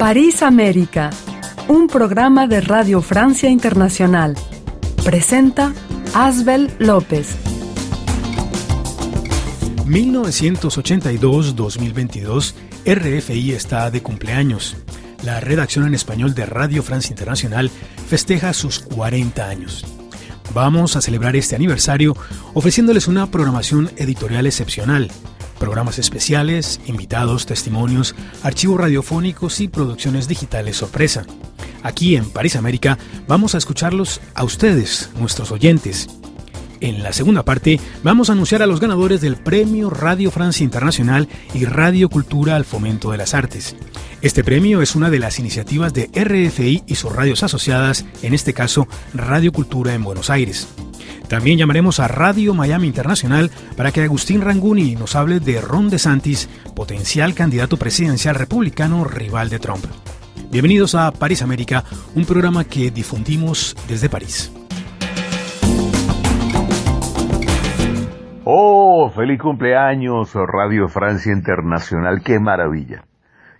París América, un programa de Radio Francia Internacional. Presenta Asbel López. 1982-2022, RFI está de cumpleaños. La redacción en español de Radio Francia Internacional festeja sus 40 años. Vamos a celebrar este aniversario ofreciéndoles una programación editorial excepcional, programas especiales, invitados, testimonios, archivos radiofónicos y producciones digitales sorpresa. Aquí en París América vamos a escucharlos a ustedes, nuestros oyentes. En la segunda parte vamos a anunciar a los ganadores del Premio Radio Francia Internacional y Radio Cultura al Fomento de las Artes. Este premio es una de las iniciativas de RFI y sus radios asociadas, en este caso Radio Cultura en Buenos Aires. También llamaremos a Radio Miami Internacional para que Agustín Ranguni nos hable de Ron DeSantis, potencial candidato presidencial republicano rival de Trump. Bienvenidos a París América, un programa que difundimos desde París. Oh, feliz cumpleaños, Radio Francia Internacional, qué maravilla.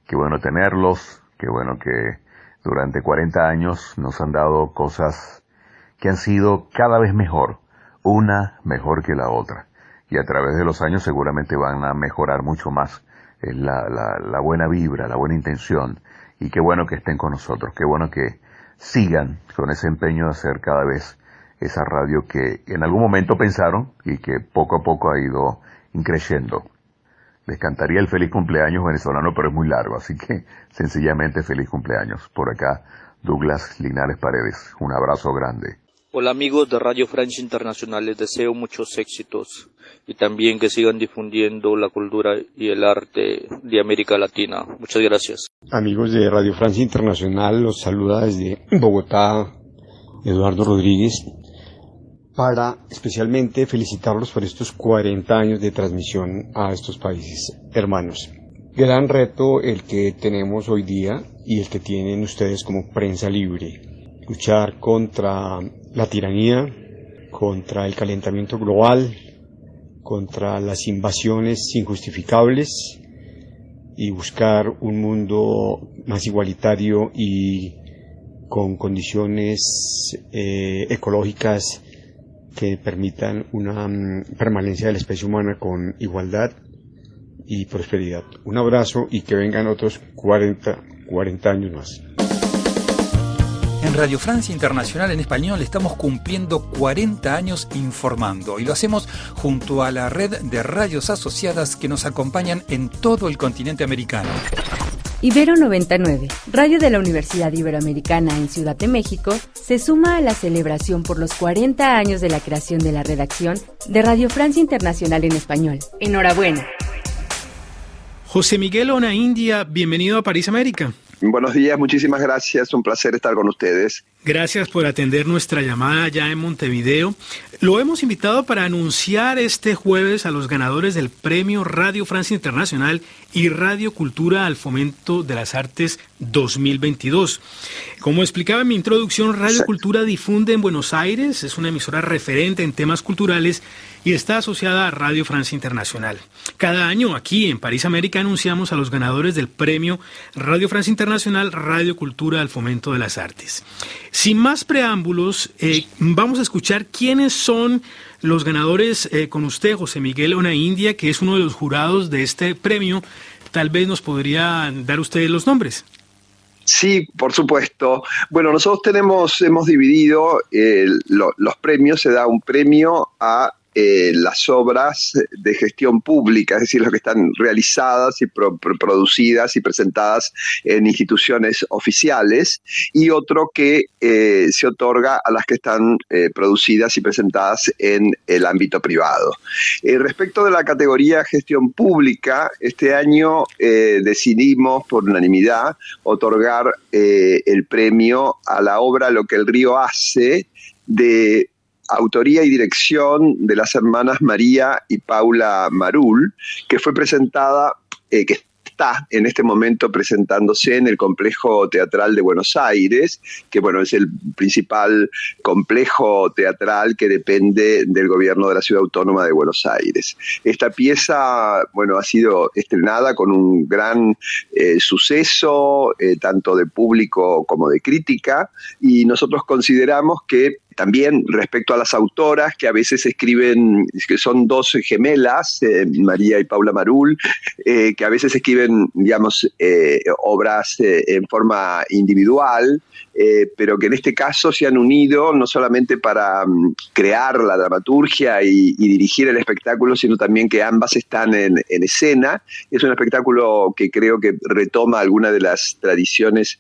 Qué bueno tenerlos, qué bueno que durante 40 años nos han dado cosas que han sido cada vez mejor, una mejor que la otra. Y a través de los años seguramente van a mejorar mucho más eh, la, la, buena vibra, la buena intención. Y qué bueno que estén con nosotros, qué bueno que sigan con ese empeño de hacer cada vez esa radio que en algún momento pensaron y que poco a poco ha ido increciendo. Les cantaría el feliz cumpleaños venezolano, pero es muy largo, así que sencillamente feliz cumpleaños. Por acá, Douglas Linares Paredes. Un abrazo grande. Hola amigos de Radio Francia Internacional, les deseo muchos éxitos y también que sigan difundiendo la cultura y el arte de América Latina. Muchas gracias. Amigos de Radio Francia Internacional, los saluda desde Bogotá Eduardo Rodríguez para especialmente felicitarlos por estos 40 años de transmisión a estos países hermanos. Gran reto el que tenemos hoy día y el que tienen ustedes como prensa libre luchar contra la tiranía, contra el calentamiento global, contra las invasiones injustificables y buscar un mundo más igualitario y con condiciones eh, ecológicas que permitan una mm, permanencia de la especie humana con igualdad y prosperidad. Un abrazo y que vengan otros 40, 40 años más. En Radio Francia Internacional en español estamos cumpliendo 40 años informando y lo hacemos junto a la red de radios asociadas que nos acompañan en todo el continente americano. Ibero 99, radio de la Universidad Iberoamericana en Ciudad de México, se suma a la celebración por los 40 años de la creación de la redacción de Radio Francia Internacional en español. Enhorabuena. José Miguel Ona India, bienvenido a París América. Buenos días, muchísimas gracias, un placer estar con ustedes. Gracias por atender nuestra llamada ya en Montevideo. Lo hemos invitado para anunciar este jueves a los ganadores del Premio Radio Francia Internacional y Radio Cultura al Fomento de las Artes 2022. Como explicaba en mi introducción, Radio Cultura difunde en Buenos Aires, es una emisora referente en temas culturales y está asociada a Radio Francia Internacional. Cada año aquí en París América anunciamos a los ganadores del premio Radio Francia Internacional Radio Cultura al Fomento de las Artes. Sin más preámbulos, eh, vamos a escuchar quiénes son los ganadores eh, con usted, José Miguel Ona India, que es uno de los jurados de este premio. Tal vez nos podría dar usted los nombres. Sí, por supuesto. Bueno, nosotros tenemos, hemos dividido eh, los premios, se da un premio a eh, las obras de gestión pública, es decir, las que están realizadas y producidas y presentadas en instituciones oficiales, y otro que eh, se otorga a las que están eh, producidas y presentadas en el ámbito privado. respecto de la categoría gestión pública, este año decidimos por unanimidad otorgar el premio a la obra Lo que el río hace de autoría y dirección de las hermanas María y Paula Marul, que fue presentada, eh, que está en este momento presentándose en el complejo teatral de Buenos Aires, que bueno, es el principal complejo teatral que depende del gobierno de la ciudad autónoma de Buenos Aires. Esta pieza, bueno, ha sido estrenada con un gran eh, suceso, eh, tanto de público como de crítica, y nosotros consideramos que también respecto a las autoras que a veces escriben, que son dos gemelas, eh, María y Paula Marul, eh, que a veces escriben, digamos, eh, obras en forma individual, pero que en este caso se han unido no solamente para mm, crear la dramaturgia y, dirigir el espectáculo, sino también que ambas están en, escena. Es un espectáculo que creo que retoma algunas de las tradiciones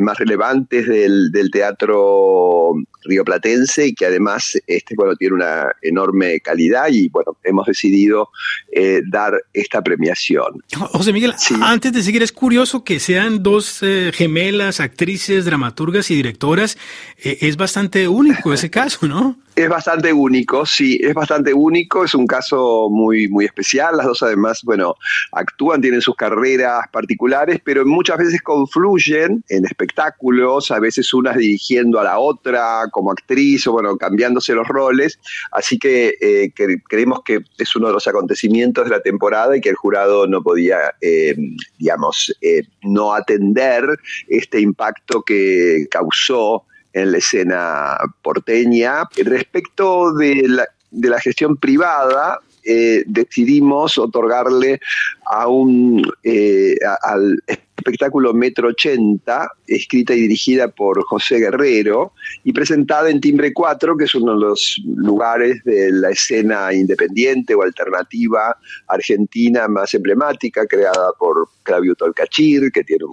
más relevantes del, del teatro rioplatense y que además este, bueno, tiene una enorme calidad y bueno, hemos decidido eh, dar esta premiación. José Miguel, antes de seguir, es curioso que sean dos eh, gemelas, actrices, dramaturgas y directoras. Eh, es bastante único ese caso, ¿no? Es bastante único, sí, es bastante único, es un caso muy, muy especial. Las dos además, bueno, actúan, tienen sus carreras particulares, pero muchas veces confluyen en espectáculos, a veces unas dirigiendo a la otra como actriz o bueno, cambiándose los roles. Así que, eh, creemos que es uno de los acontecimientos de la temporada y que el jurado no podía, eh, digamos, eh, no atender este impacto que causó en la escena porteña. Respecto de la, de la gestión privada, eh, decidimos otorgarle a un, eh, al espectáculo Metro 80, escrita y dirigida por José Guerrero y presentada en Timbre 4, que es uno de los lugares de la escena independiente o alternativa argentina más emblemática, creada por Claudio Tolcachir, que tiene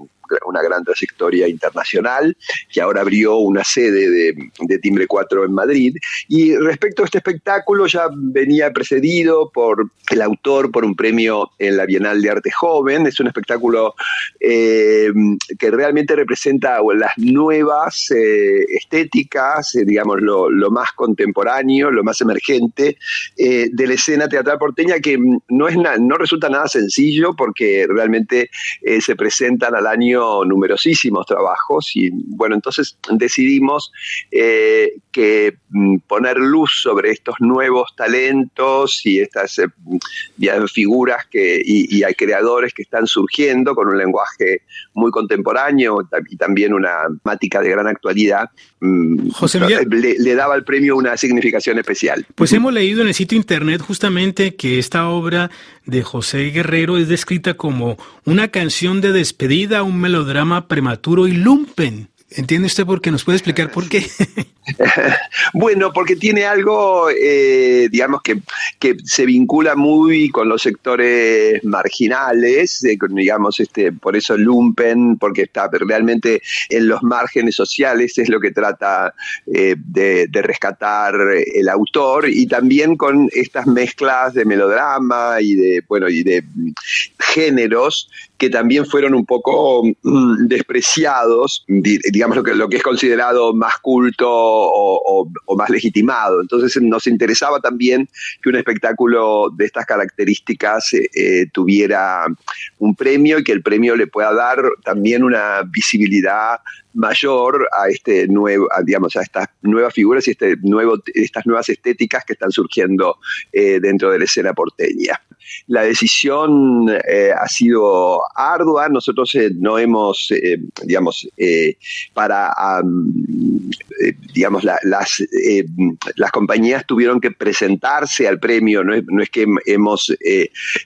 una gran trayectoria internacional, que ahora abrió una sede de, Timbre 4 en Madrid. Y respecto a este espectáculo, ya venía precedido por el autor por un premio en la Bienal de Arte Joven. Es un espectáculo eh, que realmente representa las nuevas eh, estéticas, eh, digamos, lo, más contemporáneo, lo más emergente de la escena teatral porteña, que no, es no resulta nada sencillo porque realmente se presentan al año numerosísimos trabajos y bueno, entonces decidimos que mm, poner luz sobre estos nuevos talentos y estas figuras que, y hay creadores que están surgiendo con un lenguaje muy contemporáneo y también una temática de gran actualidad, mm, José le, daba al premio una significación especial. Pues hemos leído en el sitio internet justamente que esta obra de José Guerrero es descrita como una canción de despedida, un melodrama prematuro y lumpen. ¿Entiende usted por qué? ¿Nos puede explicar por qué? bueno, porque tiene algo, eh, digamos, que, que, se vincula muy con los sectores marginales, digamos, este, por eso Lumpen, porque está realmente en los márgenes sociales, es lo que trata eh, de, de, rescatar el autor, y también con estas mezclas de melodrama y de, bueno, y de géneros que también fueron un poco mm, despreciados, digamos lo que, es considerado más culto o, más legitimado. Entonces nos interesaba también que un espectáculo de estas características eh, eh, tuviera un premio y que el premio le pueda dar también una visibilidad mayor a este nuevo, digamos, a estas nuevas figuras y este nuevo, estas nuevas estéticas que están surgiendo eh, dentro de la escena porteña. La decisión eh, ha sido ardua, nosotros eh, no hemos, eh, digamos, para, digamos, las, las compañías tuvieron que presentarse al premio, no es, que hemos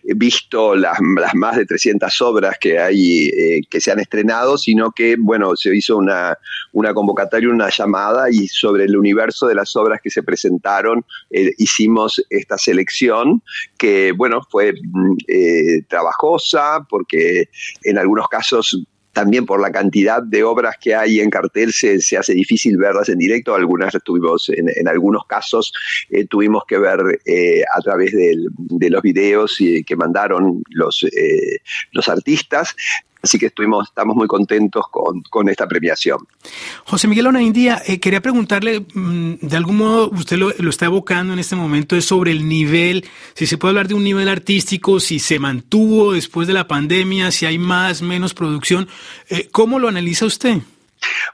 visto las, más de 300 obras que hay, que se han estrenado, sino que, bueno, se hizo una, una convocatoria, una llamada y sobre el universo de las obras que se presentaron hicimos esta selección que, bueno, fue mm, eh, trabajosa, porque en algunos casos también por la cantidad de obras que hay en cartel se, se hace difícil verlas en directo. Algunas tuvimos, en, algunos casos eh, tuvimos que ver eh, a través de los videos que mandaron los, los artistas Así que estuvimos, estamos muy contentos con, esta premiación. José Miguel Onaindía, eh, quería preguntarle, mm, de algún modo usted lo, está evocando en este momento, es sobre el nivel, si se puede hablar de un nivel artístico, si se mantuvo después de la pandemia, si hay más, menos producción. Eh, ¿Cómo lo analiza usted?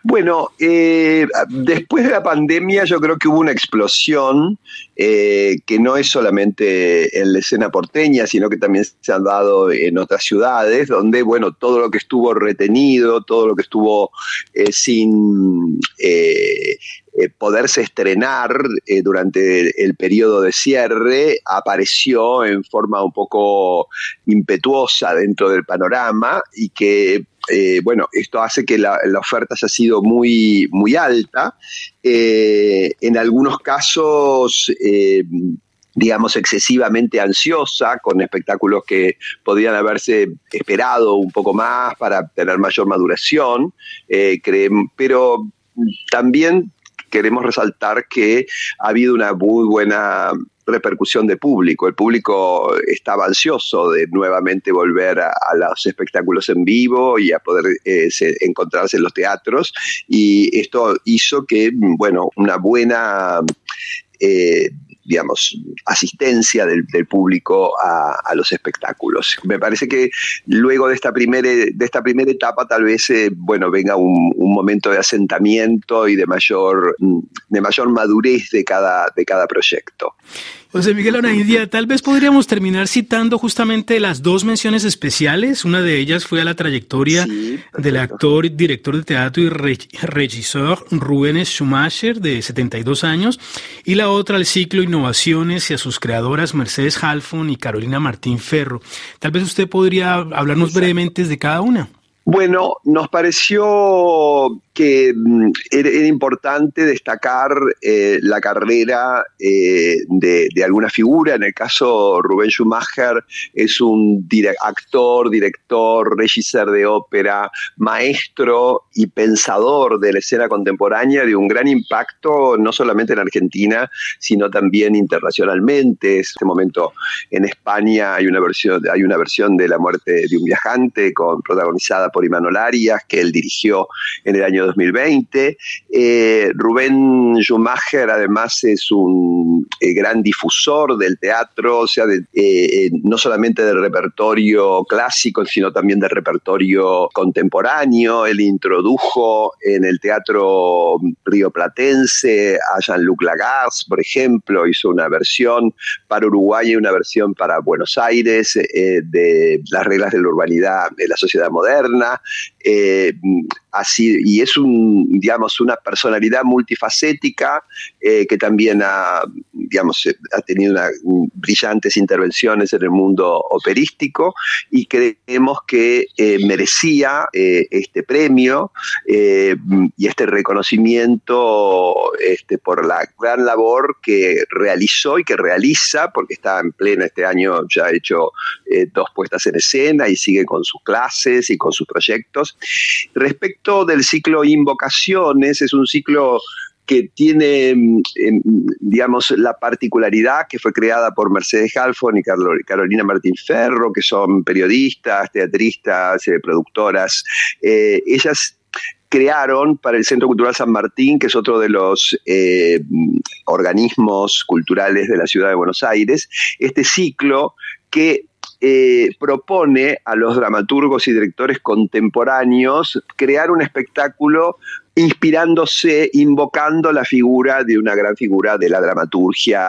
Bueno, eh, después de la pandemia yo creo que hubo una explosión eh, que no es solamente en la escena porteña, sino que también se han dado en otras ciudades, donde, bueno, todo lo que estuvo retenido, todo lo que estuvo eh, sin poderse estrenar durante el periodo de cierre, apareció en forma un poco impetuosa dentro del panorama y que eh, bueno, esto hace que la, oferta haya sido muy, muy alta. Eh, en algunos casos, eh, digamos, excesivamente ansiosa, con espectáculos que podían haberse esperado un poco más para tener mayor maduración, pero también queremos resaltar que ha habido una muy buena repercusión de público. El público estaba ansioso de nuevamente volver a, los espectáculos en vivo y a poder eh, encontrarse en los teatros y esto hizo que, bueno, una buena... Eh, digamos, asistencia del, público a, los espectáculos. Me parece que luego de esta primera, de esta primera etapa tal vez, eh, bueno, venga un, un, momento de asentamiento y de mayor, de mayor madurez de cada, de cada proyecto. José Miguel Onaindia, tal vez podríamos terminar citando justamente las dos menciones especiales. Una de ellas fue a la trayectoria del actor, director de teatro y regisseur Rubén Schumacher, de 72 años, y la otra al ciclo Innovaciones y a sus creadoras Mercedes Halfon y Carolina Martín Ferro. Tal vez usted podría hablarnos brevemente de cada una. Bueno, nos pareció que mm, era, importante destacar eh, la carrera eh, de, alguna figura. En el caso Rubén Schumacher es un actor, director, regisseur de ópera, maestro y pensador de la escena contemporánea de un gran impacto no solamente en Argentina, sino también internacionalmente. En este momento en España hay una versión, hay una versión de La muerte de un viajante con, protagonizada por Imanol Arias, que él dirigió en el año 2020. Eh, Rubén Schumacher además es un eh, gran difusor del teatro, o sea, eh, no solamente del repertorio clásico, sino también del repertorio contemporáneo. Él introdujo en el teatro rioplatense a Jean-Luc Lagarce, por ejemplo, hizo una versión para Uruguay y una versión para Buenos Aires de las reglas de la urbanidad de la sociedad moderna. Eh, así, y es un, digamos, una personalidad multifacética eh, que también ha, digamos, eh, ha tenido brillantes intervenciones en el mundo operístico y creemos que merecía este premio y este reconocimiento este, por la gran labor que realizó y que realiza, porque está en plena este año, ya ha hecho dos puestas en escena y sigue con sus clases y con sus proyectos Respecto del ciclo Invocaciones, es un ciclo que tiene, mm, em, digamos, la particularidad que fue creada por Mercedes Halfon y Carolina Martín Ferro, que son periodistas, teatristas, eh, productoras. Eh, ellas crearon para el Centro Cultural San Martín, que es otro de los eh, organismos culturales de la ciudad de Buenos Aires, este ciclo que eh, propone a los dramaturgos y directores contemporáneos crear un espectáculo inspirándose, invocando la figura de una gran figura de la dramaturgia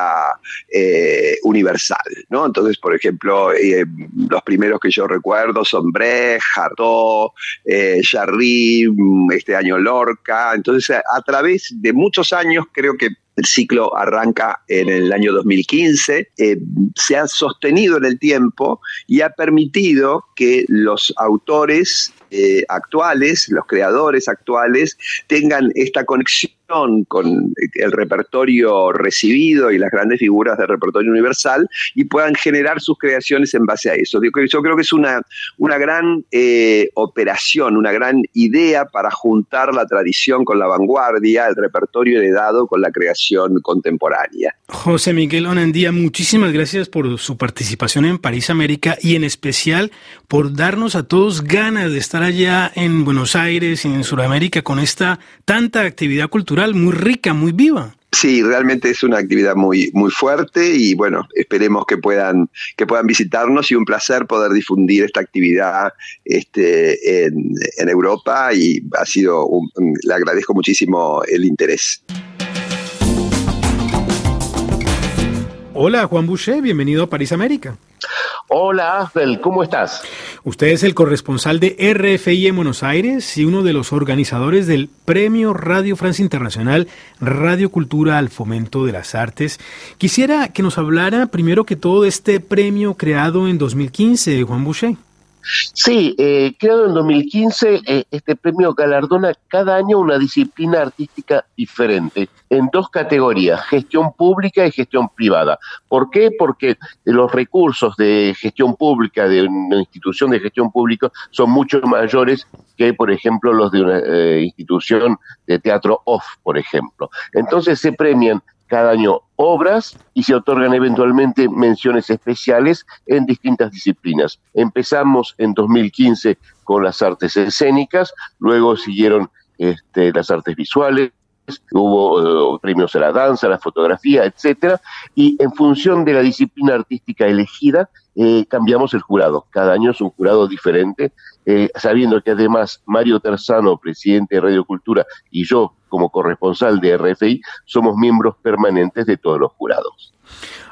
eh, universal. ¿no? Entonces, por ejemplo, eh, los primeros que yo recuerdo son Brecht, Hartó, eh, mm, este año Lorca. Entonces, a través de muchos años, creo que el ciclo arranca en el año 2015, eh, se ha sostenido en el tiempo y ha permitido que los autores eh, actuales, los creadores actuales, tengan esta conexión con el repertorio recibido y las grandes figuras del repertorio universal y puedan generar sus creaciones en base a eso. Yo, creo que es una, una gran eh, operación, una gran idea para juntar la tradición con la vanguardia, el repertorio heredado con la creación contemporánea. José Miguel Onandía, muchísimas gracias por su participación en París América y en especial por darnos a todos ganas de estar allá en Buenos Aires y en Sudamérica con esta tanta actividad cultural muy rica, muy viva. Sí, realmente es una actividad muy, muy fuerte y bueno, esperemos que puedan, que puedan visitarnos y un placer poder difundir esta actividad este, en, en Europa y ha sido, le agradezco muchísimo el interés. Hola Juan Boucher, bienvenido a París América. Hola Ángel, ¿cómo estás? Usted es el corresponsal de RFI en Buenos Aires y uno de los organizadores del Premio Radio Francia Internacional Radio Cultura al Fomento de las Artes. Quisiera que nos hablara primero que todo de este premio creado en 2015, Juan Boucher. Sí, eh, creado en 2015, eh, este premio galardona cada año una disciplina artística diferente en dos categorías, gestión pública y gestión privada. ¿Por qué? Porque los recursos de gestión pública de una institución de gestión pública son mucho mayores que, por ejemplo, los de una eh, institución de teatro off, por ejemplo. Entonces se premian cada año obras y se otorgan eventualmente menciones especiales en distintas disciplinas. Empezamos en 2015 con las artes escénicas, luego siguieron este, las artes visuales, hubo eh, premios a la danza, a la fotografía, etcétera, y en función de la disciplina artística elegida, eh, cambiamos el jurado. Cada año es un jurado diferente, eh, sabiendo que además Mario Terzano, presidente de Radio Cultura, y yo, como corresponsal de RFI, somos miembros permanentes de todos los jurados.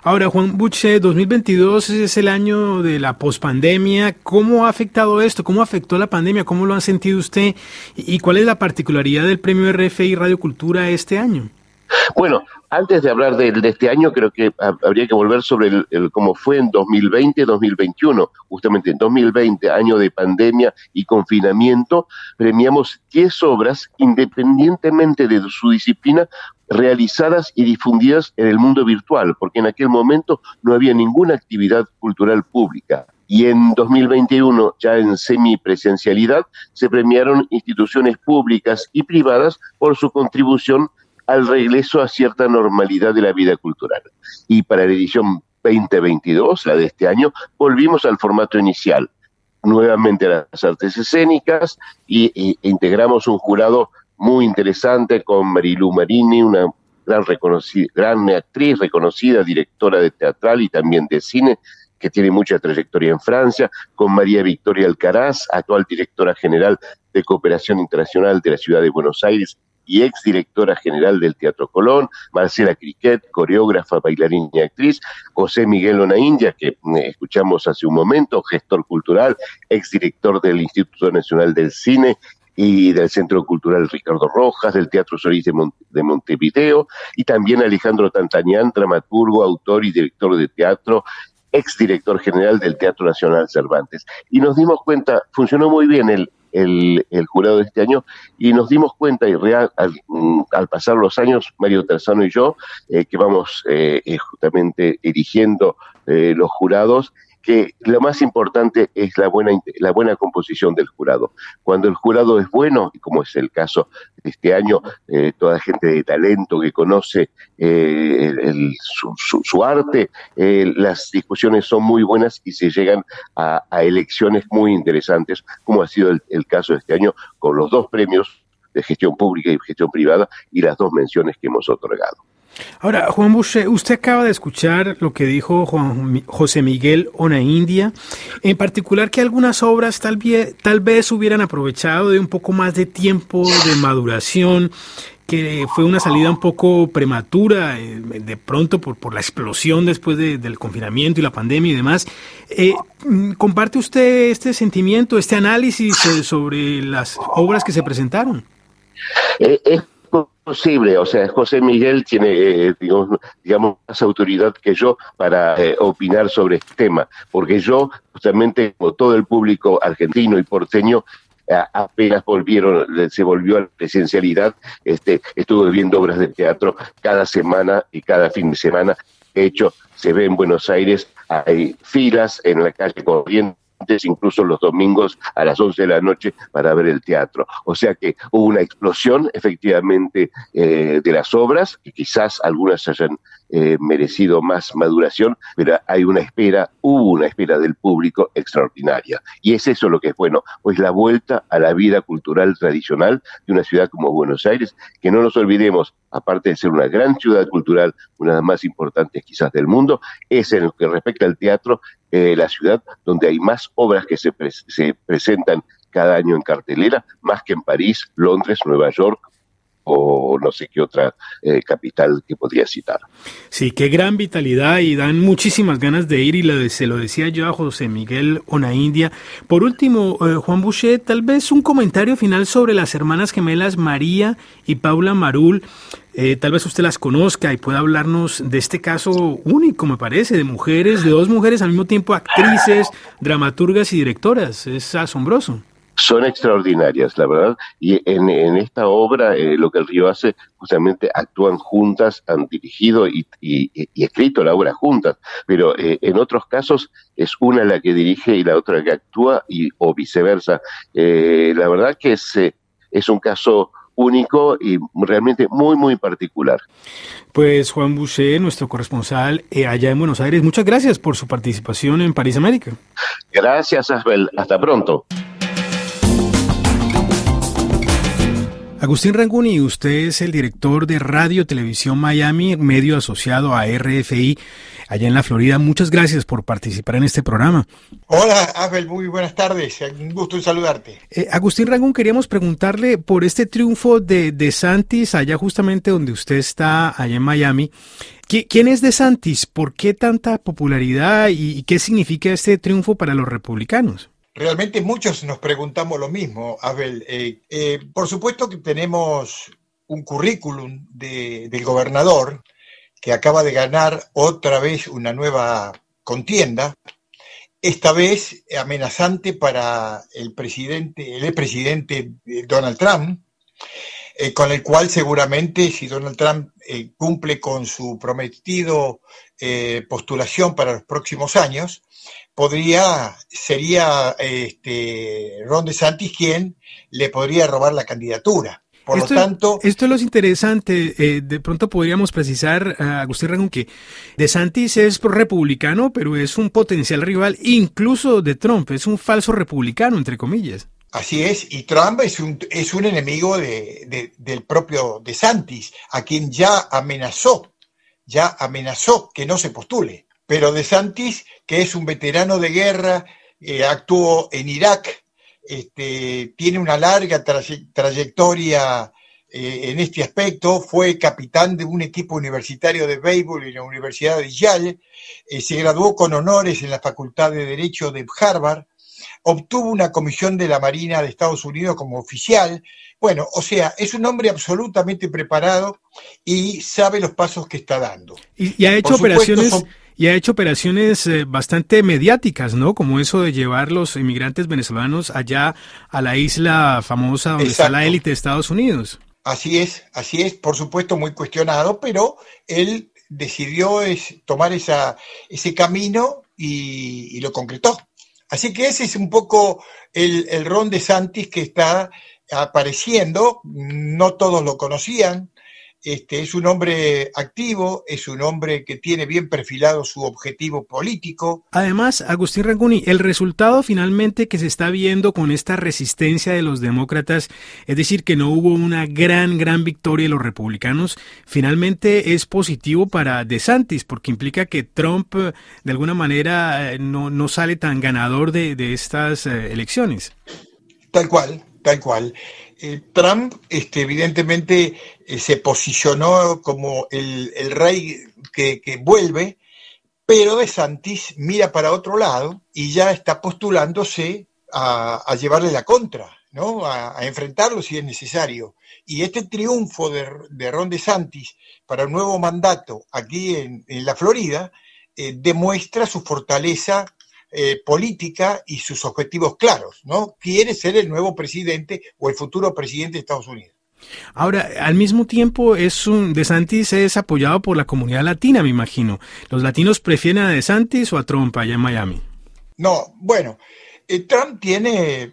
Ahora, Juan Buche, 2022 es el año de la pospandemia. ¿Cómo ha afectado esto? ¿Cómo afectó la pandemia? ¿Cómo lo ha sentido usted? ¿Y cuál es la particularidad del premio RFI Radio Cultura este año? Bueno, antes de hablar de, este año, creo que habría que volver sobre el, cómo fue en 2020-2021. Justamente en 2020, año de pandemia y confinamiento, premiamos 10 obras, independientemente de su disciplina, realizadas y difundidas en el mundo virtual, porque en aquel momento no había ninguna actividad cultural pública. Y en 2021, ya en semipresencialidad, se premiaron instituciones públicas y privadas por su contribución al regreso a cierta normalidad de la vida cultural. Y para la edición 2022, la de este año, volvimos al formato inicial, nuevamente las artes escénicas y, integramos un jurado muy interesante con Marilu Marini, una gran, reconocida, gran actriz, reconocida, directora de teatral y también de cine, que tiene mucha trayectoria en Francia, con María Victoria Alcaraz, actual directora general de Cooperación Internacional de la Ciudad de Buenos Aires y ex directora general del Teatro Colón, Marcela Criquet, coreógrafa, bailarina y actriz, José Miguel Onaindia, que mm, escuchamos hace un momento, gestor cultural, ex director del Instituto Nacional del Cine y del Centro Cultural Ricardo Rojas, del Teatro Solís de, de, Montevideo, y también Alejandro Tantañán, dramaturgo, autor y director de teatro, ex director general del Teatro Nacional Cervantes. Y nos dimos cuenta, funcionó muy bien el, el, jurado de este año y nos dimos cuenta y real, al, mm, pasar los años, Mario Terzano y yo, eh, que vamos eh, eh, justamente erigiendo los jurados, que lo más importante es la buena, la buena composición del jurado. Cuando el jurado es bueno, y como es el caso de este año, eh, toda gente de talento que conoce eh, su, arte, eh, las discusiones son muy buenas y se llegan a, elecciones muy interesantes, como ha sido el caso de este año con los dos premios de gestión pública y gestión privada y las dos menciones que hemos otorgado. Ahora, Juan Boucher, usted acaba de escuchar lo que dijo Juan, José Miguel Onaindia, en particular que algunas obras tal vez, tal vez hubieran aprovechado de un poco más de tiempo de maduración, que fue una salida un poco prematura, eh, de pronto por, por la explosión después del confinamiento y la pandemia y demás. Eh, ¿Comparte usted este sentimiento, este análisis sobre las obras que se presentaron? Eh, posible, o sea, José Miguel tiene, eh, digamos, más autoridad que yo para eh, opinar sobre este tema, porque yo, justamente, como todo el público argentino y porteño, apenas volvieron, se volvió a la presencialidad, este, estuve viendo obras de teatro cada semana y cada fin de semana. De hecho, se ve en Buenos Aires, hay filas en la calle corriente incluso los domingos a las 11 de la noche para ver el teatro. O sea que hubo una explosión efectivamente eh, de las obras, y quizás algunas hayan eh, merecido más maduración, pero hay una espera, hubo una espera del público extraordinaria. Y es eso lo que es bueno, pues la vuelta a la vida cultural tradicional de una ciudad como Buenos Aires, que no nos olvidemos, aparte de ser una gran ciudad cultural, una de las más importantes quizás del mundo, es en lo que respecta al teatro, eh, la ciudad donde hay más obras que se, se presentan cada año en cartelera, más que en París, Londres, Nueva York o no sé qué otra eh, capital que podría citar. Sí, qué gran vitalidad y dan muchísimas ganas de ir y se lo decía yo a José Miguel India. Por último, eh, Juan Boucher, tal vez un comentario final sobre las hermanas gemelas María y Paula Marul. Eh, tal vez usted las conozca y pueda hablarnos de este caso único, me parece, de mujeres, de dos mujeres al mismo tiempo actrices, dramaturgas y directoras. Es asombroso son extraordinarias, la verdad. Y en, esta obra, eh, lo que el río hace, justamente actúan juntas, han dirigido y, escrito la obra juntas, pero eh, en otros casos es una la que dirige y la otra la que actúa, y, o viceversa. Eh, la verdad que es, es un caso único y realmente muy, muy particular. Pues Juan Boucher, nuestro corresponsal allá en Buenos Aires, muchas gracias por su participación en París América. Gracias, Asbel. Hasta pronto. Agustín Ranguni, usted es el director de Radio Televisión Miami, medio asociado a RFI allá en la Florida. Muchas gracias por participar en este programa. Hola, Abel, muy buenas tardes. Un gusto en saludarte. Eh, Agustín Rangún, queríamos preguntarle por este triunfo de, de Santis, allá justamente donde usted está, allá en Miami. ¿Quién es de Santis? ¿Por qué tanta popularidad y qué significa este triunfo para los republicanos? Realmente muchos nos preguntamos lo mismo, Abel. Eh, eh, por supuesto que tenemos un currículum del gobernador que acaba de ganar otra vez una nueva contienda, esta vez amenazante para el presidente, el expresidente Donald Trump, eh, con el cual seguramente si Donald Trump cumple con su prometido postulación para los próximos años, podría, sería este, Ron DeSantis quien le podría robar la candidatura. Por esto, lo tanto. Esto es lo interesante. Eh, de pronto podríamos precisar, a Agustín Rangón, que DeSantis es republicano, pero es un potencial rival incluso de Trump. Es un falso republicano, entre comillas. Así es, y Trump es un, es un enemigo de, del propio DeSantis, a quien ya amenazó, ya amenazó que no se postule. Pero De Santis, que es un veterano de guerra, eh, actuó en Irak, este, tiene una larga trayectoria eh, en este aspecto, fue capitán de un equipo universitario de béisbol en la Universidad de Yale, eh, se graduó con honores en la Facultad de Derecho de Harvard, obtuvo una comisión de la Marina de Estados Unidos como oficial. Bueno, o sea, es un hombre absolutamente preparado y sabe los pasos que está dando. Y, ha hecho operaciones y ha hecho operaciones eh, bastante mediáticas, ¿no? Como eso de llevar los inmigrantes venezolanos allá a la isla famosa donde está la élite de Estados Unidos. Así es, así es, por supuesto muy cuestionado, pero él decidió es, tomar esa, ese camino y, lo concretó. Así que ese es un poco el, el Ron de Santis que está apareciendo, no todos lo conocían, este, es un hombre activo, es un hombre que tiene bien perfilado su objetivo político. Además, Agustín Ranguni, el resultado finalmente que se está viendo con esta resistencia de los demócratas, es decir, que no hubo una gran, gran victoria de los republicanos, finalmente es positivo para DeSantis, porque implica que Trump de alguna manera eh, no, sale tan ganador de, de estas eh, elecciones. Tal cual, tal cual. Eh, Trump este, evidentemente eh, se posicionó como el, rey que, vuelve, pero De Santis mira para otro lado y ya está postulándose a, llevarle la contra, ¿no? A, enfrentarlo si es necesario. Y este triunfo de, Ron De Santis para un nuevo mandato aquí en, la Florida eh, demuestra su fortaleza eh, política y sus objetivos claros, ¿no? Quiere ser el nuevo presidente o el futuro presidente de Estados Unidos. Ahora, al mismo tiempo, es un DeSantis es apoyado por la comunidad latina, me imagino. ¿Los latinos prefieren a DeSantis o a Trump allá en Miami? No, bueno, eh, Trump tiene, eh,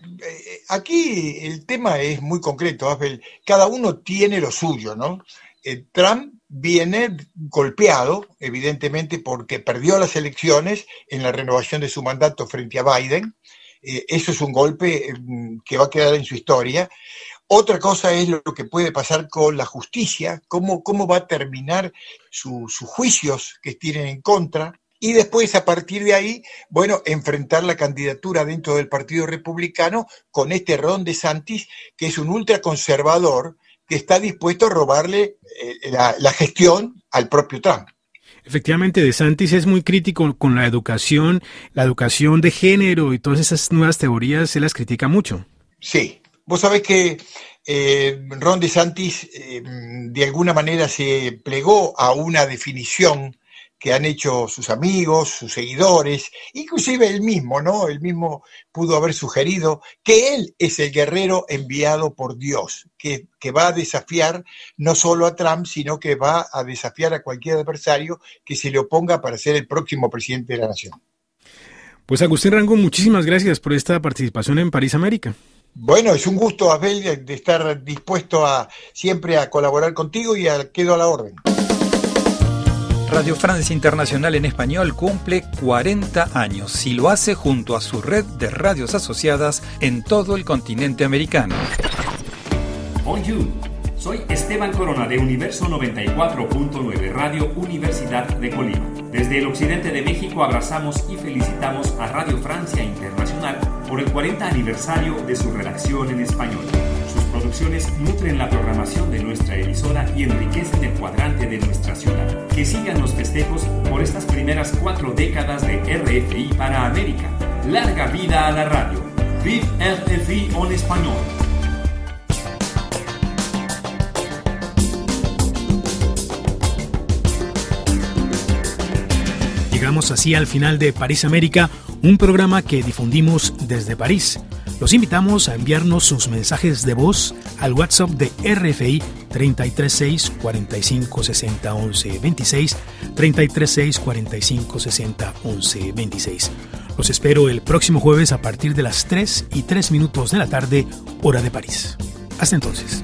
aquí el tema es muy concreto, Abel. cada uno tiene lo suyo, ¿no? Eh, Trump viene golpeado, evidentemente, porque perdió las elecciones en la renovación de su mandato frente a Biden. eso es un golpe que va a quedar en su historia. Otra cosa es lo que puede pasar con la justicia, cómo, cómo va a terminar sus juicios que tienen en contra y después a partir de ahí, bueno, enfrentar la candidatura dentro del Partido Republicano con este Ron DeSantis, que es un ultraconservador que está dispuesto a robarle eh, la, gestión al propio Trump. Efectivamente, DeSantis es muy crítico con la educación, la educación de género y todas esas nuevas teorías, se las critica mucho. Sí, vos sabés que eh, Ron DeSantis eh, de alguna manera se plegó a una definición que han hecho sus amigos, sus seguidores, inclusive él mismo, ¿no? Él mismo pudo haber sugerido que él es el guerrero enviado por Dios, que, que va a desafiar no solo a Trump, sino que va a desafiar a cualquier adversario que se le oponga para ser el próximo presidente de la nación. Pues Agustín Rango, muchísimas gracias por esta participación en París América. Bueno, es un gusto, Abel, de estar dispuesto a siempre a colaborar contigo y a, quedo a la orden. Radio Francia Internacional en español cumple 40 años y lo hace junto a su red de radios asociadas en todo el continente americano. Bonjour, soy Esteban Corona de Universo 94.9 Radio Universidad de Colima. Desde el occidente de México abrazamos y felicitamos a Radio Francia Internacional por el 40 aniversario de su redacción en español producciones nutren la programación de nuestra emisora y enriquecen el cuadrante de nuestra ciudad. Que sigan los festejos por estas primeras cuatro décadas de RFI para América. Larga vida a la radio. Vive RFI en español. Llegamos así al final de París América, un programa que difundimos desde París. Los invitamos a enviarnos sus mensajes de voz al WhatsApp de RFI 336 45 60 11 26 336 45 60 11 26. Los espero el próximo jueves a partir de las 3 y 3 minutos de la tarde, hora de París. Hasta entonces.